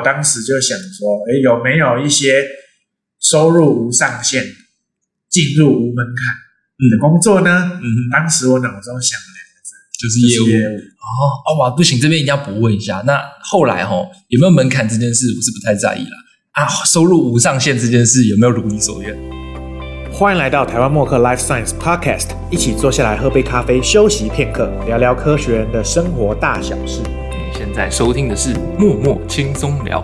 我当时就想说，哎，有没有一些收入无上限、进入无门槛的工作呢？嗯，当时我脑中想了两个字，就是业务业务。哦哦哇，不行，这边一定要补问一下。那后来哈、有没有门槛这件事，我是不太在意了啊。收入无上限这件事有没有如你所愿？欢迎来到台湾默克 Life Science Podcast，一起坐下来喝杯咖啡，休息片刻，聊聊科学人的生活大小事。在收听的是默默轻松聊，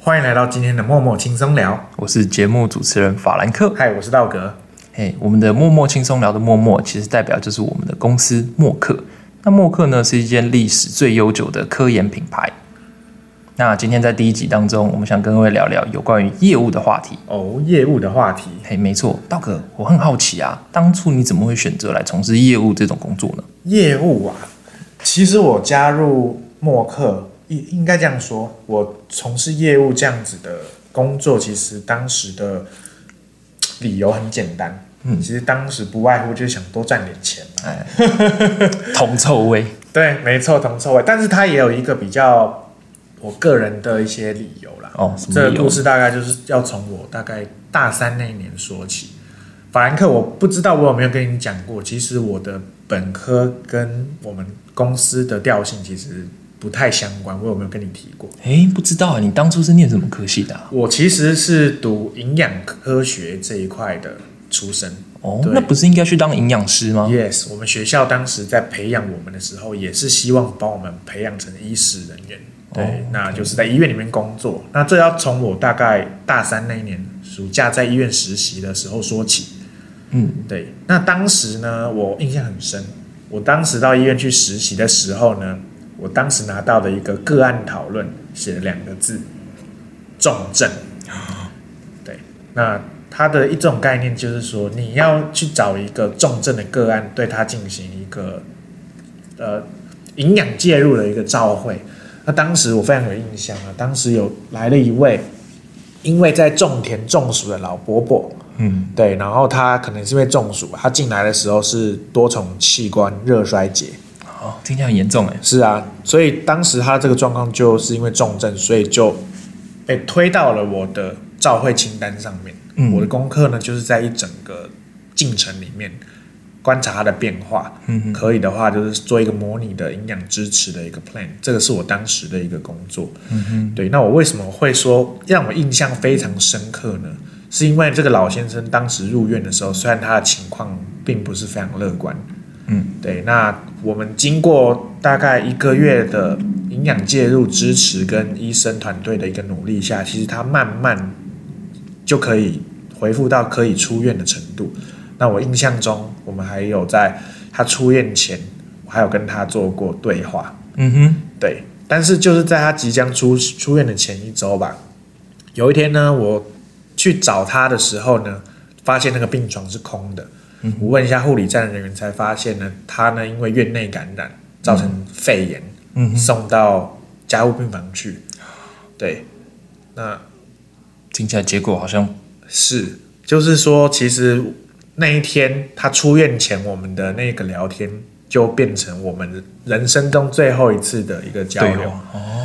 欢迎来到今天的默默轻松聊。我是节目主持人法兰克。嗨，我是道格。嘿，我们的默默轻松聊的默默，其实代表就是我们的公司默克。那默克呢，是一间历史最悠久的科研品牌。那今天在第一集当中，我们想跟各位聊聊有关于业务的话题。哦，业务的话题，嘿，没错，道哥，我很好奇啊，当初你怎么会选择来从事业务这种工作呢？业务啊，其实我加入默克，应应该这样说，我从事业务这样子的工作，其实当时的理由很简单，嗯其实当时不外乎就是想多赚点钱嘛。哎，铜臭味，对，没错，同臭味，但是他也有一个比较我个人的一些理由啦。哦，这个故事大概就是要从我大概大三那一年说起。法兰克，我不知道我有没有跟你讲过，其实我的本科跟我们公司的调性其实不太相关，我有没有跟你提过？哎，不知道啊，你当初是念什么科系的、啊？我其实是读营养科学这一块的出身。哦，那不是应该去当营养师吗？Yes，我们学校当时在培养我们的时候，也是希望把我们培养成医师人员。对，哦那就是在医院里面工作。那这要从我大概大三那一年暑假在医院实习的时候说起。嗯，对，那当时呢，我印象很深。我当时到医院去实习的时候呢，我当时拿到的一个个案讨论写了两个字：重症。对，那它的一种概念就是说，你要去找一个重症的个案，对他进行一个呃营养介入的一个照会。那当时我非常有印象啊，当时有来了一位因为在种田中暑的老伯伯，嗯，对，然后他可能是因为中暑，他进来的时候是多重器官热衰竭。哦，听起来很严重哎。是啊，所以当时他这个状况就是因为重症，所以就被推到了我的照会清单上面。嗯我的功课呢，就是在一整个进程里面观察它的变化。嗯嗯可以的话，就是做一个模拟的营养支持的一个 plan，这个是我当时的一个工作。嗯哼，对，那我为什么会说让我印象非常深刻呢？是因为这个老先生当时入院的时候，虽然他的情况并不是非常乐观，嗯，对，那我们经过大概一个月的营养介入支持跟医生团队的一个努力下，其实他慢慢就可以恢复到可以出院的程度。那我印象中，我们还有在他出院前，我还有跟他做过对话，嗯哼，对，但是就是在他即将出出院的前一周吧，有一天呢，我去找他的时候呢，发现那个病床是空的。嗯我问一下护理站的人员，才发现呢，他呢因为院内感染造成肺炎，嗯，送到加护病房去。对，那听起来结果好像是就是说，其实那一天他出院前，我们的那个聊天就变成我们人生中最后一次的一个交流。哦。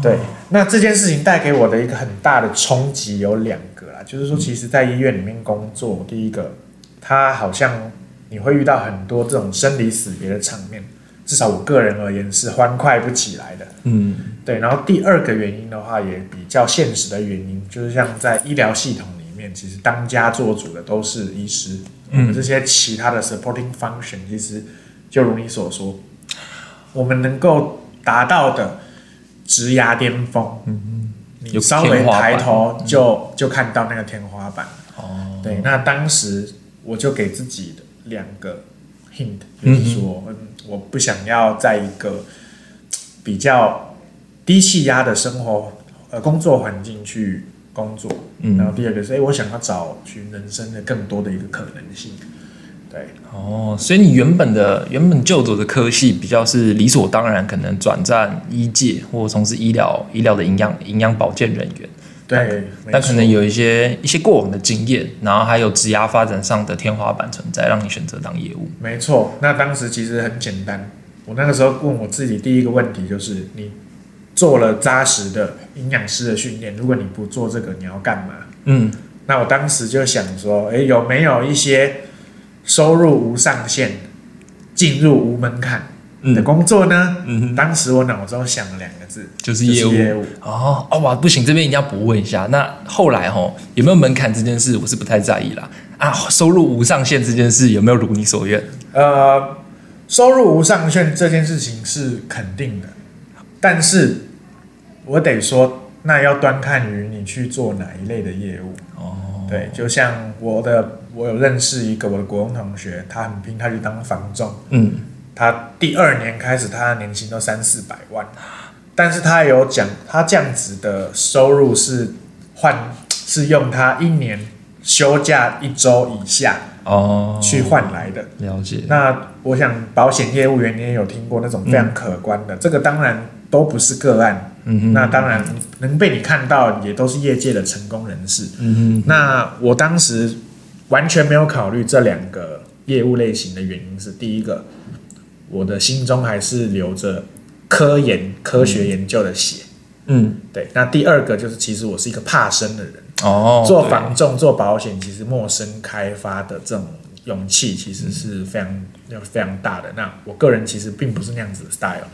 哦，对，那这件事情带给我的一个很大的冲击有两个啦，就是说，其实，在医院里面工作，第一个，他好像你会遇到很多这种生离死别的场面，至少我个人而言是欢快不起来的。嗯。对，然后第二个原因的话，也比较现实的原因，就是像在医疗系统里面，其实当家做主的都是医师，我们这些其他的 supporting function，其实就如你所说，我们能够达到的职涯巅峰，嗯你稍微抬头就、就看到那个天花板。哦，对，那当时我就给自己的两个 hint，就嗯是说，嗯，我不想要在一个比较低气压的生活呃工作环境去工作。嗯然后第二个是，哎，我想要找寻人生的更多的一个可能性。对，哦，所以你原本的原本就读的科系比较是理所当然，可能转战医界或从事医疗医疗的营养营养保健人员。对，没那可能有一些一些过往的经验，然后还有职涯发展上的天花板存在，让你选择当业务。没错，那当时其实很简单。我那个时候问我自己第一个问题就是：你做了扎实的营养师的训练，如果你不做这个，你要干嘛？嗯，那我当时就想说，诶，有没有一些收入无上限、进入无门槛的嗯工作呢？嗯哼，当时我脑中想了两个字，就是业务。业务。哦哦哇，不行，这边一定要补问一下。那后来吼有没有门槛这件事，我是不太在意啦。啊，收入无上限这件事有没有如你所愿？呃，收入无上限这件事情是肯定的，但是我得说，那要端看于你去做哪一类的业务。哦，对，就像我的，我有认识一个我的国中同学，他很拼，他去当房仲，嗯他第二年开始，他的年薪都三四百万，但是他有讲，他这样子的收入是换是用他一年休假一周以下哦，去换来的。了解。那我想保险业务员你也有听过那种非常可观的，这个当然都不是个案，嗯哼，那当然能被你看到也都是业界的成功人士。嗯哼。那我当时完全没有考虑这两个业务类型的原因是，第一个，我的心中还是留着科研、科学研究的血。嗯。对，那第二个就是，其实我是一个怕生的人，哦，做对房仲、做保险，其实陌生开发的这种勇气，其实是非常、非常大的。那我个人其实并不是那样子的 style。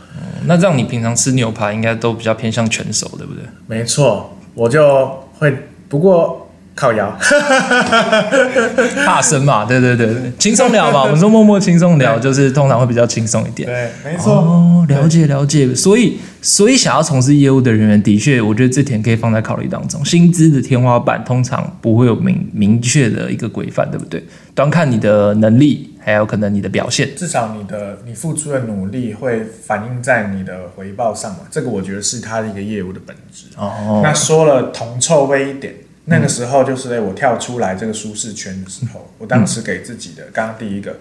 那这样你平常吃牛排应该都比较偏向全熟，对不对？没错，我就会不过靠摇。怕生嘛，对对对对，轻松聊嘛。我们说默默轻松聊，就是通常会比较轻松一点。对，没错。哦，了解了解。所以，所以想要从事业务的人员，的确，我觉得这点可以放在考虑当中。薪资的天花板通常不会有明明确的一个规范，对不对？端看你的能力，还有可能你的表现。至少你的你付出的努力会反映在你的回报上嘛，这个我觉得是他的一个业务的本质。哦那说了铜臭味一点，那个时候就是哎、我跳出来这个舒适圈的时候，我当时给自己的，刚刚第一个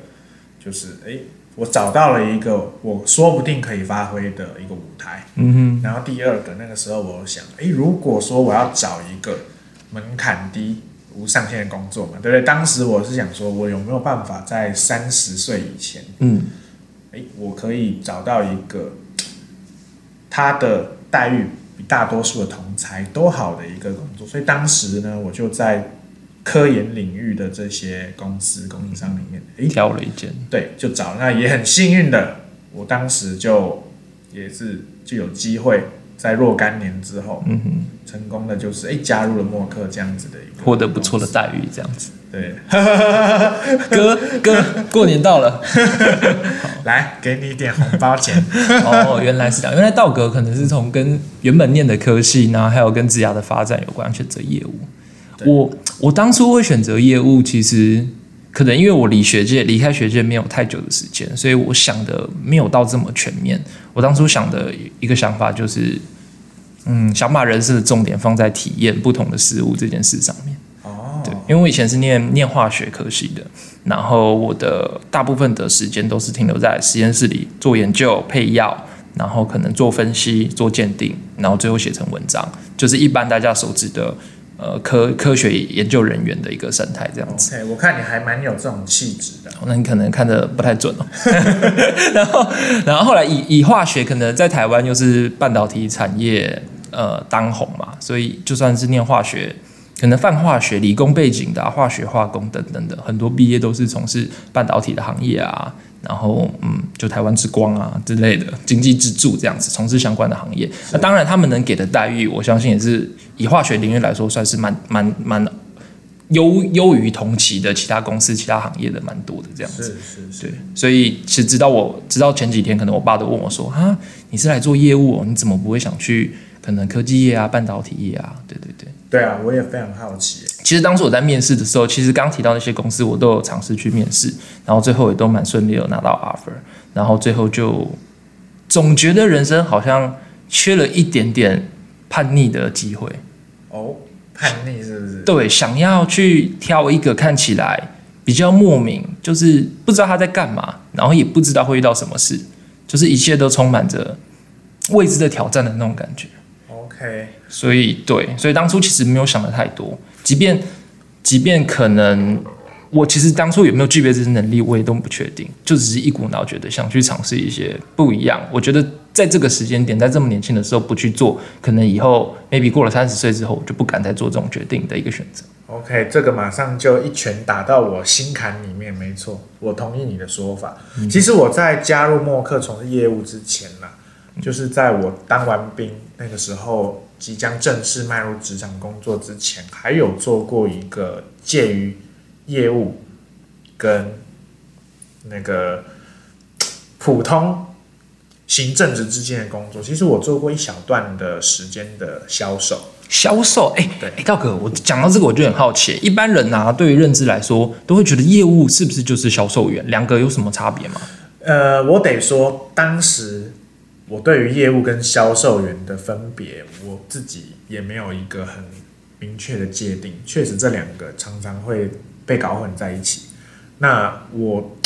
就是哎、我找到了一个我说不定可以发挥的一个舞台。嗯哼然后第二个，那个时候我想，哎，如果说我要找一个门槛低、无上限的工作嘛，对不对？当时我是想说，我有没有办法在三十岁以前，嗯哎，我可以找到一个他的待遇比大多数的同才都好的一个工作。所以当时呢，我就在科研领域的这些公司、供应商里面，哎，挑了一间。对，就找那也很幸运的，我当时就也是就有机会在若干年之后，嗯哼，成功的就是哎加入了默克这样子的一个获得不错的，待遇，这样子。对，哥哥，过年到了。来给你一点红包钱，哦，原来是这样。原来道格可能是从跟原本念的科系，然后还有跟职涯的发展有关，选择业务。我我当初会选择业务，其实可能因为我离学界离开学界没有太久的时间，所以我想的没有到这么全面。我当初想的一个想法就是，嗯，想把人生的重点放在体验不同的事物这件事上面。哦，对，因为我以前是念念化学科系的，然后我的大部分的时间都是停留在实验室里做研究、配药，然后可能做分析、做鉴定，然后最后写成文章，就是一般大家熟知的呃科科学研究人员的一个生态这样子。OK，我看你还蛮有这种气质的，那你可能看的不太准哦。然后，然后后来以以化学可能在台湾又是半导体产业呃当红嘛，所以就算是念化学，可能泛化学、理工背景的、啊、化学、化工等等的，很多毕业都是从事半导体的行业啊。然后，嗯，就台湾之光啊之类的经济支柱这样子，从事相关的行业。那当然，他们能给的待遇，我相信也是以化学领域来说，算是蛮蛮蛮优优于同期的其他公司、其他行业的蛮多的这样子。是是是，对，所以其实直到我直到前几天，可能我爸都问我说：“啊，你是来做业务、哦，你怎么不会想去可能科技业啊、半导体业啊？”对对对。对啊，我也非常好奇，其实当时我在面试的时候，其实刚提到那些公司，我都有尝试去面试，然后最后也都蛮顺利有拿到 offer，然后最后就总觉得人生好像缺了一点点叛逆的机会。哦，叛逆是不是？对，想要去挑一个看起来比较莫名，就是不知道他在干嘛，然后也不知道会遇到什么事，就是一切都充满着未知的挑战的那种感觉。OK，所以对，所以当初其实没有想的太多，即便即便可能我其实当初有没有具备这些能力，我也都不确定，就只是一股脑觉得想去尝试一些不一样，我觉得在这个时间点，在这么年轻的时候不去做，可能以后 maybe 过了三十岁之后我就不敢再做这种决定的一个选择。OK，这个马上就一拳打到我心坎里面，没错，我同意你的说法。其实我在加入默克从事业务之前呢、就是在我当完兵那个时候，即将正式迈入职场工作之前，还有做过一个介于业务跟那个普通行政职之间的工作。其实我做过一小段的时间的销售。销售，哎、对哎，道哥，我讲到这个我就很好奇，一般人啊，对于认知来说，都会觉得业务是不是就是销售员，两个有什么差别吗？呃，我得说，当时我对于业务跟销售员的分别，我自己也没有一个很明确的界定。确实，这两个常常会被搞混在一起。那我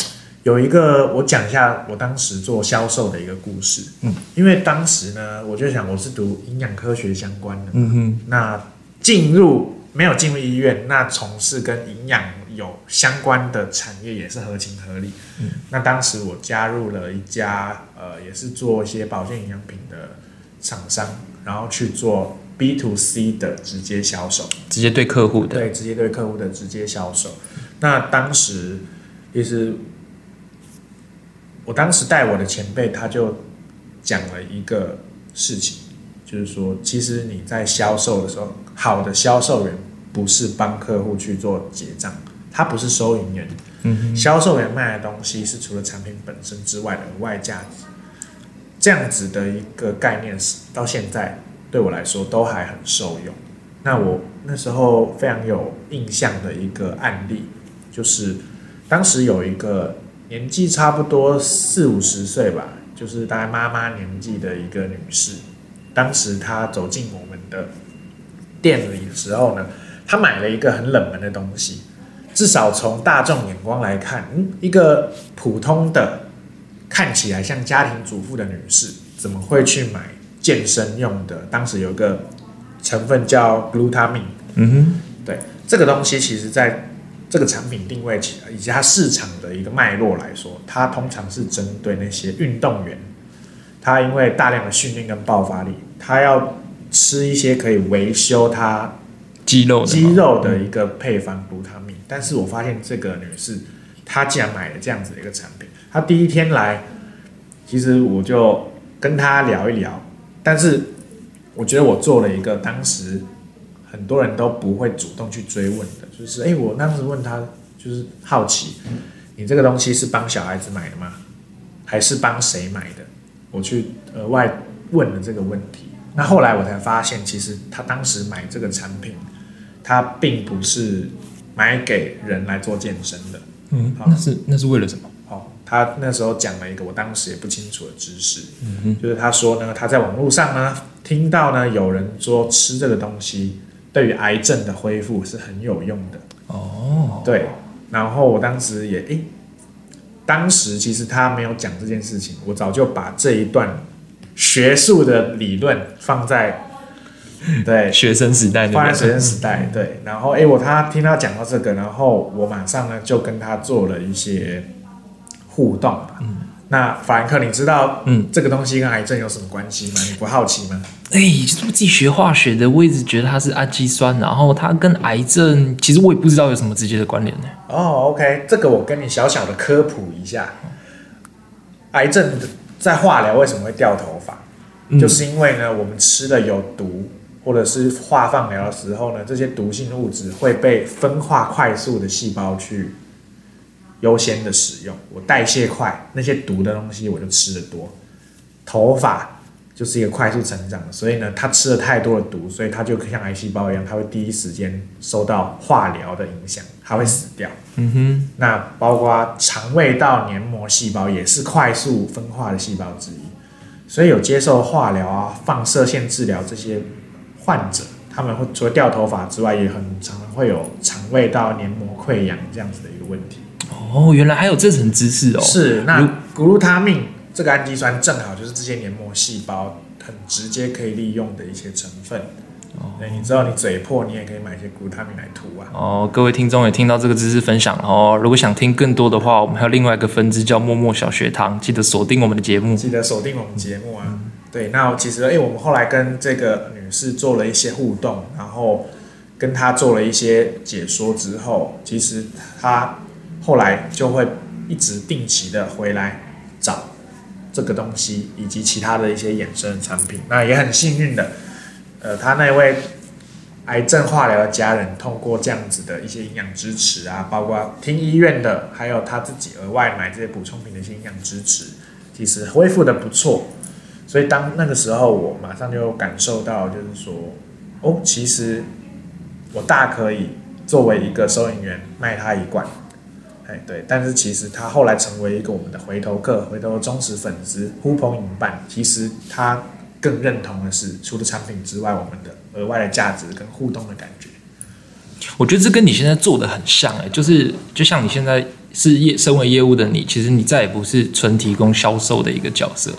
有一个，我讲一下我当时做销售的一个故事。嗯，因为当时呢，我就想我是读营养科学相关的，嗯哼，那进入没有进入医院，那从事跟营养有相关的产业也是合情合理。嗯，那当时我加入了一家呃，也是做一些保健营养品的厂商，然后去做 B to C 的直接销售。直接对客户的，对，直接对客户的直接销售。那当时其实，我当时带我的前辈，他就讲了一个事情，就是说，其实你在销售的时候，好的销售员不是帮客户去做结账，他不是收银员，嗯，销售员卖的东西是除了产品本身之外的额外价值，这样子的一个概念是到现在对我来说都还很受用。那我那时候非常有印象的一个案例，就是当时有一个年纪差不多四五十岁吧，就是大概妈妈年纪的一个女士，当时她走进我们的店里的时候呢，她买了一个很冷门的东西，至少从大众眼光来看，嗯，一个普通的看起来像家庭主妇的女士，怎么会去买健身用的？当时有个成分叫 glutamine，嗯哼对这个东西，其实在这个产品定位起来，以及它市场的一个脉络来说，它通常是针对那些运动员，他因为大量的训练跟爆发力，他要吃一些可以维修他哼，肌肉的吗肌肉的一个配方卢他命，但是我发现这个女士，她竟然买了这样子的一个产品。她第一天来，其实我就跟她聊一聊，但是我觉得我做了一个当时很多人都不会主动去追问的，就是诶，我当时问她，就是好奇，你这个东西是帮小孩子买的吗？还是帮谁买的？我去额外问了这个问题。那后来我才发现，其实他当时买这个产品，他并不是买给人来做健身的。嗯，好那是那是为了什么？哦，他那时候讲了一个我当时也不清楚的知识，嗯哼，就是他说呢，他在网络上呢听到呢有人说吃这个东西对于癌症的恢复是很有用的。哦，对，然后我当时也诶，当时其实他没有讲这件事情，我早就把这一段学术的理论放在对学生时代那边放在学生时代，对，然后诶，我他听他讲到这个，然后我马上呢就跟他做了一些互动吧。嗯那法兰克，你知道嗯这个东西跟癌症有什么关系吗？你不好奇吗？哎、就是我自己学化学的，我一直觉得它是氨基酸，然后它跟癌症，其实我也不知道有什么直接的关联呢。哦，OK，这个我跟你小小的科普一下。癌症在化疗为什么会掉头发？嗯就是因为呢，我们吃了有毒，或者是化放疗的时候呢，这些毒性物质会被分化快速的细胞去优先的使用。我代谢快，那些毒的东西我就吃的多。头发就是一个快速成长的，所以呢，它吃了太多的毒，所以它就像癌细胞一样，它会第一时间受到化疗的影响，它会死掉。嗯哼，那包括肠胃道黏膜细胞也是快速分化的细胞之一，所以有接受化疗啊、放射线治疗这些患者，他们会除了掉头发之外，也很常常会有肠胃道黏膜溃疡这样子的一个问题。哦，原来还有这层知识哦。是，如那谷露他命这个氨基酸正好就是这些黏膜细胞很直接可以利用的一些成分。哦，你知道你嘴破，你也可以买一些谷他命来涂啊。哦，各位听众也听到这个知识分享了哦。如果想听更多的话，我们还有另外一个分支叫默默小学堂，记得锁定我们的节目。记得锁定我们节目啊。对，那其实哎、我们后来跟这个女士做了一些互动，然后跟她做了一些解说之后，其实她后来就会一直定期的回来找这个东西以及其他的一些衍生产品。那也很幸运的，呃，她那位癌症化疗的家人通过这样子的一些营养支持啊，包括听医院的，还有他自己额外买这些补充品的一些营养支持，其实恢复的不错。所以当那个时候，我马上就感受到，就是说，哦，其实我大可以作为一个收银员卖他一罐，哎，对。但是其实他后来成为一个我们的回头客、回头忠实粉丝、呼朋引伴。其实他更认同的是，除了产品之外，我们的额外的价值跟互动的感觉。我觉得这跟你现在做的很像哎、就是就像你现在是业身为业务的你，其实你再也不是纯提供销售的一个角色，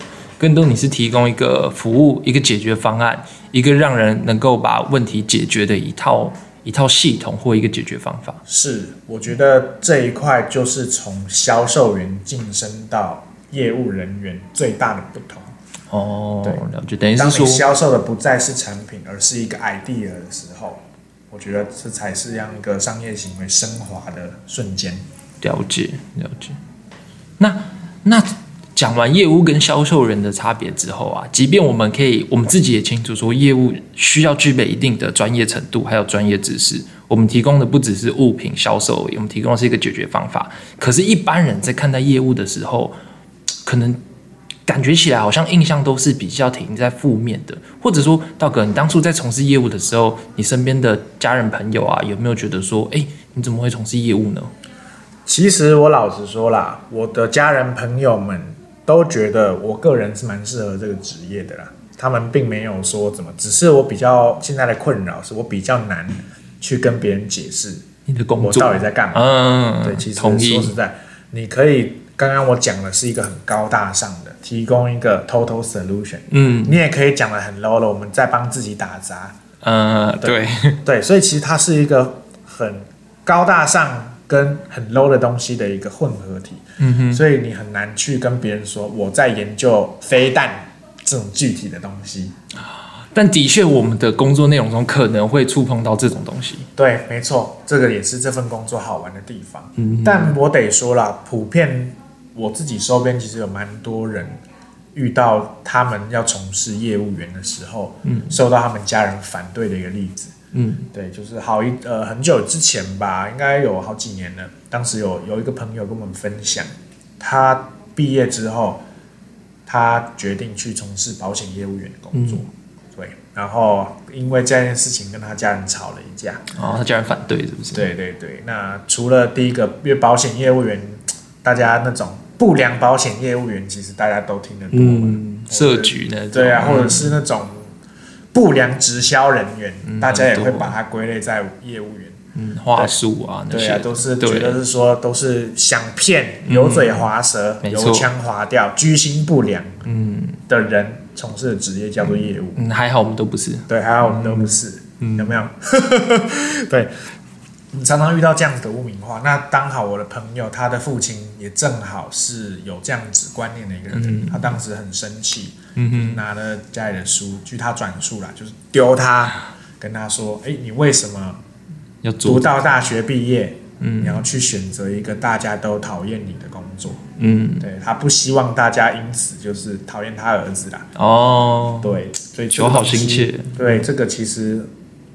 更多你是提供一个服务、一个解决方案、一个让人能够把问题解决的一套一套系统或一个解决方法。是，我觉得这一块就是从销售员晋升到业务人员最大的不同。哦，对了解，等于是说，销售的不再是产品，而是一个 idea 的时候，我觉得这才是让一个商业行为升华的瞬间。了解了解。那那讲完业务跟销售人的差别之后啊，即便我们可以，我们自己也清楚说，业务需要具备一定的专业程度，还有专业知识。我们提供的不只是物品销售而已，我们提供的是一个解决方法。可是，一般人在看待业务的时候，可能感觉起来好像印象都是比较停在负面的，或者说，道哥，你当初在从事业务的时候，你身边的家人朋友啊，有没有觉得说，哎，你怎么会从事业务呢？其实我老实说啦，我的家人朋友们都觉得我个人是蛮适合这个职业的啦。他们并没有说怎么，只是我比较现在的困扰是我比较难去跟别人解释你的工我作到底在干嘛。嗯，对，其实说实在，你可以刚刚我讲的是一个很高大上的，提供一个 total solution。嗯你也可以讲的很 low 了，我们在帮自己打杂。嗯，对，对，所以其实它是一个很高大上跟很 low 的东西的一个混合体。嗯哼，所以你很难去跟别人说我在研究飞弹这种具体的东西。但的确，我们的工作内容中可能会触碰到这种东西。对，没错，这个也是这份工作好玩的地方。嗯，但我得说了，普遍我自己周边其实有蛮多人遇到他们要从事业务员的时候，嗯，受到他们家人反对的一个例子。嗯对，就是好一呃很久之前吧，应该有好几年了。当时有有一个朋友跟我们分享，他毕业之后，他决定去从事保险业务员的工作。对，然后因为这件事情跟他家人吵了一架。哦，他家人反对是不是？，对对对，那除了第一个，因为保险业务员，大家那种不良保险业务员，其实大家都听得多嘛。嗯，设局呢？对啊，嗯或者是那种不良直销人员，嗯大家也会把它归类在业务员。嗯话术啊那些，对啊，都是对觉得是说都是想骗、油嘴滑舌、油腔滑调、居心不良嗯的人从事的职业叫做业务。嗯，还好我们都不是。对，还好我们都不是，嗯有没有？对，你常常遇到这样子的污名化。那刚好我的朋友他的父亲也正好是有这样子观念的一个人，嗯他当时很生气，嗯哼，拿了家里的书，据他转述啦，就是丢他，跟他说：“哎，你为什么要读做，到大学毕业，你嗯要去选择一个大家都讨厌你的工作？”嗯，对他不希望大家因此就是讨厌他儿子啦。哦，对，所以求好心切。对，这个其实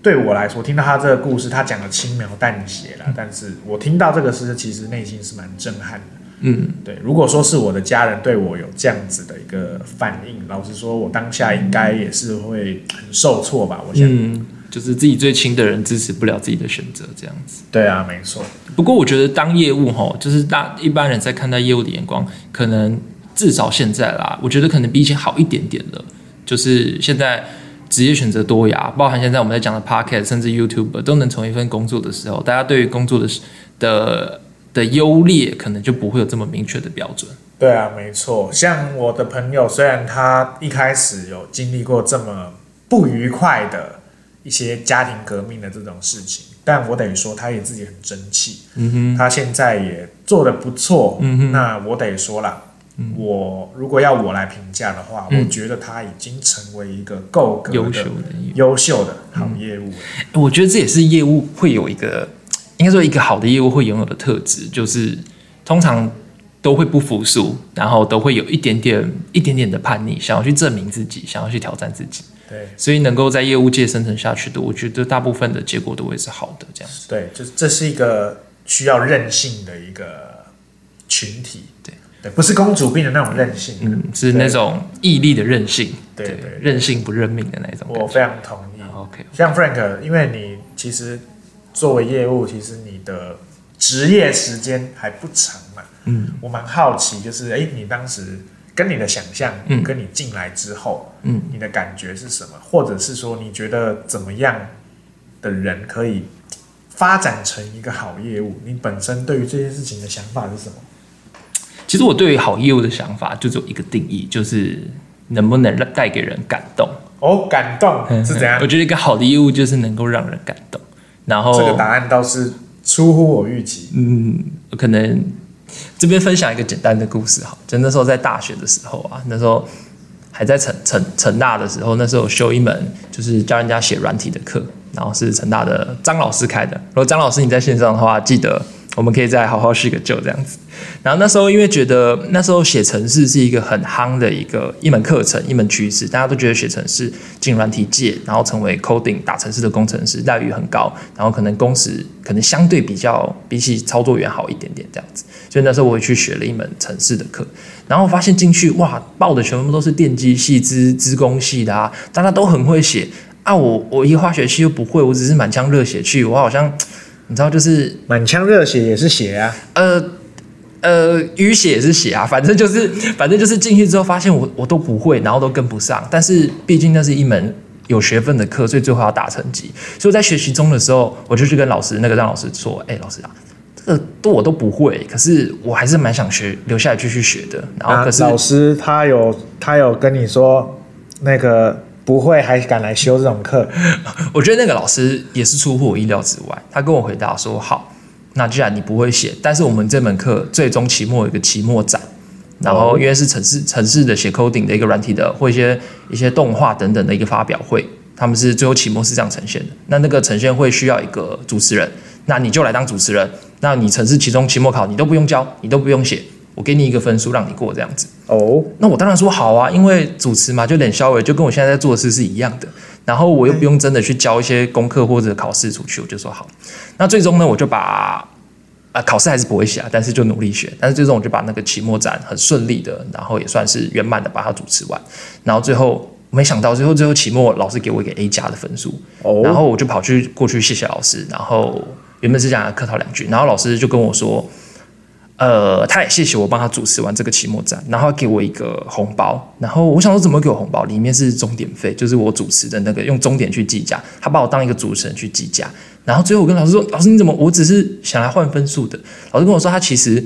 对我来说，听到他这个故事，他讲的轻描淡写嗯了，但是我听到这个事，其实内心是蛮震撼的。嗯对，如果说是我的家人对我有这样子的一个反应，老实说，我当下应该也是会很受挫吧。我想，嗯，就是自己最亲的人支持不了自己的选择，这样子。对啊，没错，不过我觉得当业务吼，就是大一般人在看待业务的眼光，可能至少现在啦，我觉得可能比以前好一点点了。就是现在职业选择多呀，包含现在我们在讲的 Podcast，甚至 YouTube 都能成为一份工作的时候，大家对于工作的的的优劣，可能就不会有这么明确的标准。对啊，没错。像我的朋友，虽然他一开始有经历过这么不愉快的一些家庭革命的这种事情，但我得说他也自己很争气，嗯哼，他现在也做得不错。嗯哼那我得说啦，我如果要我来评价的话，嗯我觉得他已经成为一个够格优秀的。优秀的好业务了。我觉得这也是业务会有一个，应该说一个好的业务会拥有的特质，就是通常都会不服输，然后都会有一点点、一点点的叛逆，想要去证明自己，想要去挑战自己。对所以能够在业务界生存下去的，我觉得大部分的结果都会是好的。这样子，对，就是这是一个需要韧性的一个群体。不是公主病的那种任性。嗯，是那种毅力的任性，对对对韧性不认命的那种。我非常同意。OK，像 Frank，因为你其实作为业务，其实你的职业时间还不长嘛。嗯我蛮好奇，就是哎，诶你当时跟你的想象，嗯跟你进来之后，嗯，你的感觉是什么？或者是说，你觉得怎么样的人可以发展成一个好业务？你本身对于这件事情的想法是什么？其实我对于好业务的想法就只有一个定义，就是能不能让带给人感动。哦，感动是怎样我？觉得一个好的业务就是能够让人感动，然后这个答案倒是出乎我预期。嗯，可能这边分享一个简单的故事哈，就那时候在大学的时候啊，那时候还在成成成大的时候，那时候有修一门就是教人家写软体的课，然后是成大的张老师开的。如果张老师你在线上的话，记得我们可以再好好叙个旧这样子。然后那时候因为觉得那时候写程式是一个很夯的一个一门课程一门趋势，大家都觉得写程式进软体界，然后成为 coding 打程式的工程师待遇很高，然后可能工时可能相对比较比起操作员好一点点这样子。所以那时候我也去学了一门程式的课，然后发现进去哇，报的全部都是电机系、资资工系的啊，大家都很会写啊，我我一个化学系又不会，我只是满腔热血去，我好像你知道就是满腔热血也是血啊！呃呃，淤血也是血啊，反正就是反正就是进去之后发现我我都不会，然后都跟不上。但是毕竟那是一门有学分的课，所以最后要打成绩。所以在学习中的时候，我就去跟老师那个让老师说：“哎、老师啊，这个都我都不会，可是我还是蛮想学，留下来继续学的。然后可是、啊老师他有他有跟你说那个不会还敢来修这种课，我觉得那个老师也是出乎我意料之外。他跟我回答说：“好，那既然你不会写，但是我们这门课最终期末有一个期末展，然后因为是城市城市的写 coding 的一个软体的或一些一些动画等等的一个发表会，他们是最后期末是这样呈现的。那那个呈现会需要一个主持人，那你就来当主持人。那你城市期中期末考你都不用交，你都不用写，我给你一个分数让你过这样子。”哦，那我当然说好啊，因为主持嘛，就脸消委，就跟我现在在做的事是一样的。然后我又不用真的去交一些功课或者考试出去，我就说好。那最终呢，我就把呃考试还是不会写啊，但是就努力学。但是最终我就把那个期末展很顺利的，然后也算是圆满的把它主持完。然后最后没想到最后最后期末老师给我一个 A 加的分数，哦然后我就跑去过去谢谢老师，然后原本是想要客套两句，然后老师就跟我说，呃，他也谢谢我帮他主持完这个期末展，然后给我一个红包，然后我想说怎么给我红包？里面是终点费，就是我主持的那个用终点去计价，他把我当一个主持人去计价，然后最后我跟老师说，老师你怎么？我只是想来换分数的。老师跟我说，他其实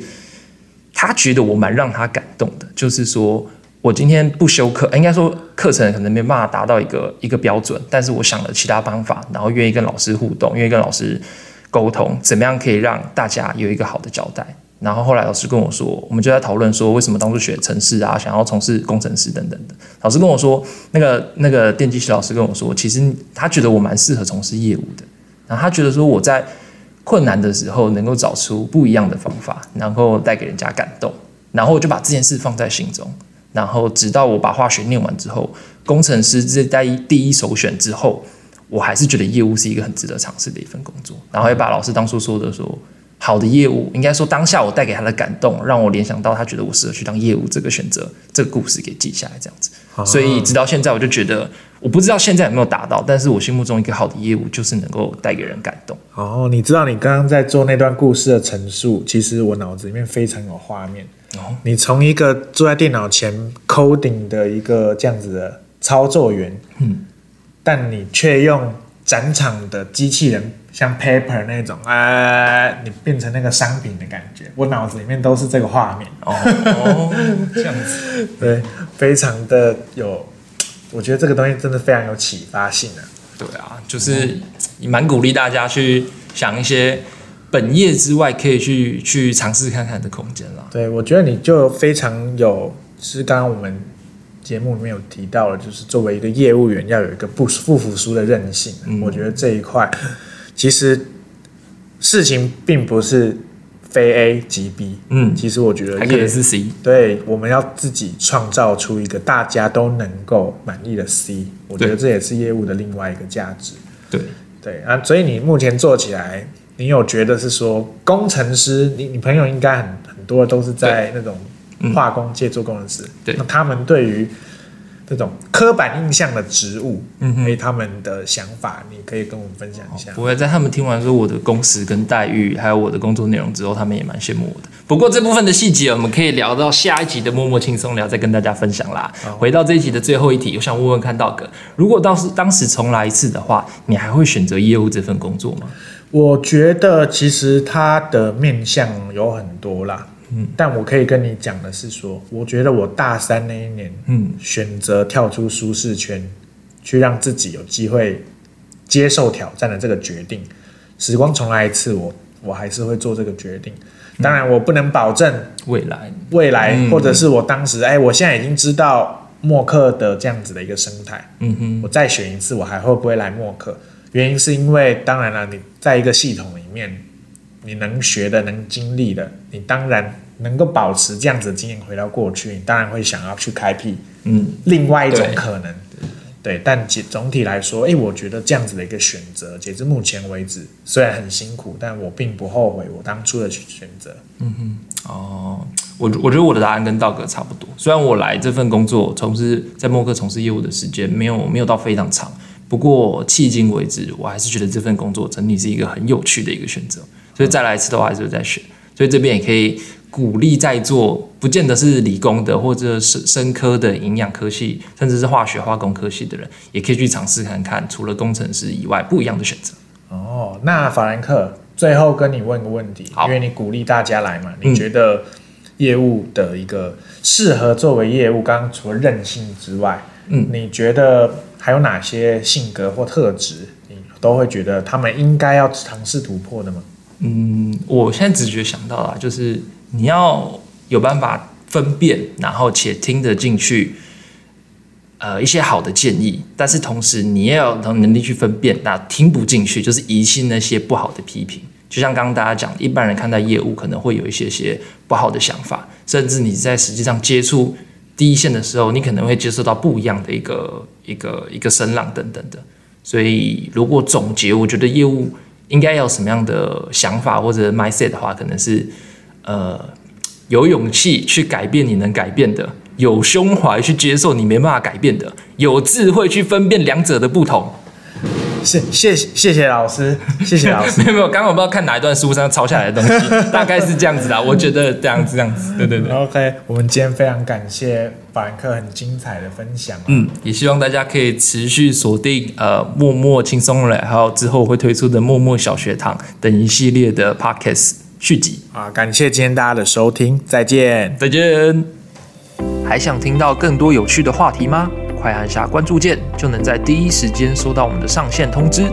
他觉得我蛮让他感动的，就是说我今天不修课，应该说课程可能没办法达到一个一个标准，但是我想了其他方法，然后愿意跟老师互动，愿意跟老师沟通，怎么样可以让大家有一个好的交代。然后后来老师跟我说，我们就在讨论说，为什么当初学城市啊，想要从事工程师等等的。老师跟我说，那个那个电机系老师跟我说，其实他觉得我蛮适合从事业务的，然后他觉得说我在困难的时候能够找出不一样的方法，然后带给人家感动，然后我就把这件事放在心中，然后直到我把化学念完之后，工程师这在第一首选之后，我还是觉得业务是一个很值得尝试的一份工作，然后也把老师当初说的说。好的业务，应该说当下我带给他的感动，让我联想到他觉得我适合去当业务这个选择，这个故事给记下来，这样子。所以直到现在，我就觉得，我不知道现在有没有达到，但是我心目中一个好的业务就是能够带给人感动。哦，你知道你刚刚在做那段故事的陈述，其实我脑子里面非常有画面。哦，你从一个坐在电脑前 coding 的一个这样子的操作员，嗯，但你却用展场的机器人，像 Paper 那种，呃，你变成那个商品的感觉，我脑子里面都是这个画面。哦哦，这样子，对，非常的有，我觉得这个东西真的非常有启发性啊。对啊，就是蛮鼓励大家去想一些本业之外可以去去尝试看看的空间啦。对，我觉得你就非常有，是刚刚我们节目里面有提到了，就是作为一个业务员要有一个不不服输的韧性。嗯我觉得这一块其实事情并不是非 A 即 B，嗯，其实我觉得业还可能是 C。对，我们要自己创造出一个大家都能够满意的 C，我觉得这也是业务的另外一个价值。对，对啊，所以你目前做起来，你有觉得是说工程师，你你朋友应该很很多都是在那种嗯化工界做工程师，对那他们对于这种刻板印象的职务，嗯哼他们的想法，你可以跟我们分享一下。不会在他们听完说我的工时跟待遇，还有我的工作内容之后，他们也蛮羡慕我的。不过这部分的细节，我们可以聊到下一集的默默轻松聊，再跟大家分享啦。回到这一集的最后一题，我想问问看道哥，如果当时当时重来一次的话，你还会选择业务这份工作吗？我觉得其实它的面向有很多啦，嗯，但我可以跟你讲的是说，我觉得我大三那一年，嗯，选择跳出舒适圈，去让自己有机会接受挑战的这个决定，时光重来一次我，我还是会做这个决定。当然，我不能保证未来，未来，嗯。或者是我当时，哎，我现在已经知道默克的这样子的一个生态，嗯哼，我再选一次，我还会不会来默克？原因是因为，当然了，你在一个系统里面，你能学的、能经历的，你当然能够保持这样子的经验回到过去，你当然会想要去开辟嗯，另外一种可能。对，但总总体来说，诶，我觉得这样子的一个选择，截至目前为止，虽然很辛苦，但我并不后悔我当初的选择。嗯哼哦，我我觉得我的答案跟道哥差不多。虽然我来这份工作从事在默克从事业务的时间没有没有到非常长，不过迄今为止，我还是觉得这份工作整体是一个很有趣的一个选择。所以再来一次的话，还是会再选。所以这边也可以鼓励在座，不见得是理工的或者是生科的营养科系，甚至是化学化工科系的人，也可以去尝试看看，除了工程师以外不一样的选择。哦，那法兰克最后跟你问个问题，因为你鼓励大家来嘛，嗯你觉得业务的一个适合作为业务，刚刚除了韧性之外，嗯，你觉得还有哪些性格或特质，你都会觉得他们应该要尝试突破的吗？嗯，我现在直觉想到了，就是你要有办法分辨，然后且听得进去，呃，一些好的建议，但是同时你也要有能力去分辨，那听不进去就是疑心那些不好的批评。就像刚刚大家讲，一般人看待业务可能会有一些些不好的想法，甚至你在实际上接触第一线的时候，你可能会接受到不一样的一个一个一个声浪等等的。所以如果总结，我觉得业务应该要什么样的想法或者 mindset 的话，可能是呃有勇气去改变你能改变的，有胸怀去接受你没办法改变的，有智慧去分辨两者的不同。谢谢谢谢老师，谢谢老师。没有没有，刚刚我不知道看哪一段书上抄下来的东西，大概是这样子的。我觉得这样子这样子，对对对。OK，我们今天非常感谢法兰克很精彩的分享、啊。嗯，也希望大家可以持续锁定呃默默轻松了，还有之后会推出的默默小学堂等一系列的 podcast 续集。啊，感谢今天大家的收听，再见。再见。还想听到更多有趣的话题吗？快按下关注键，就能在第一时间收到我们的上线通知。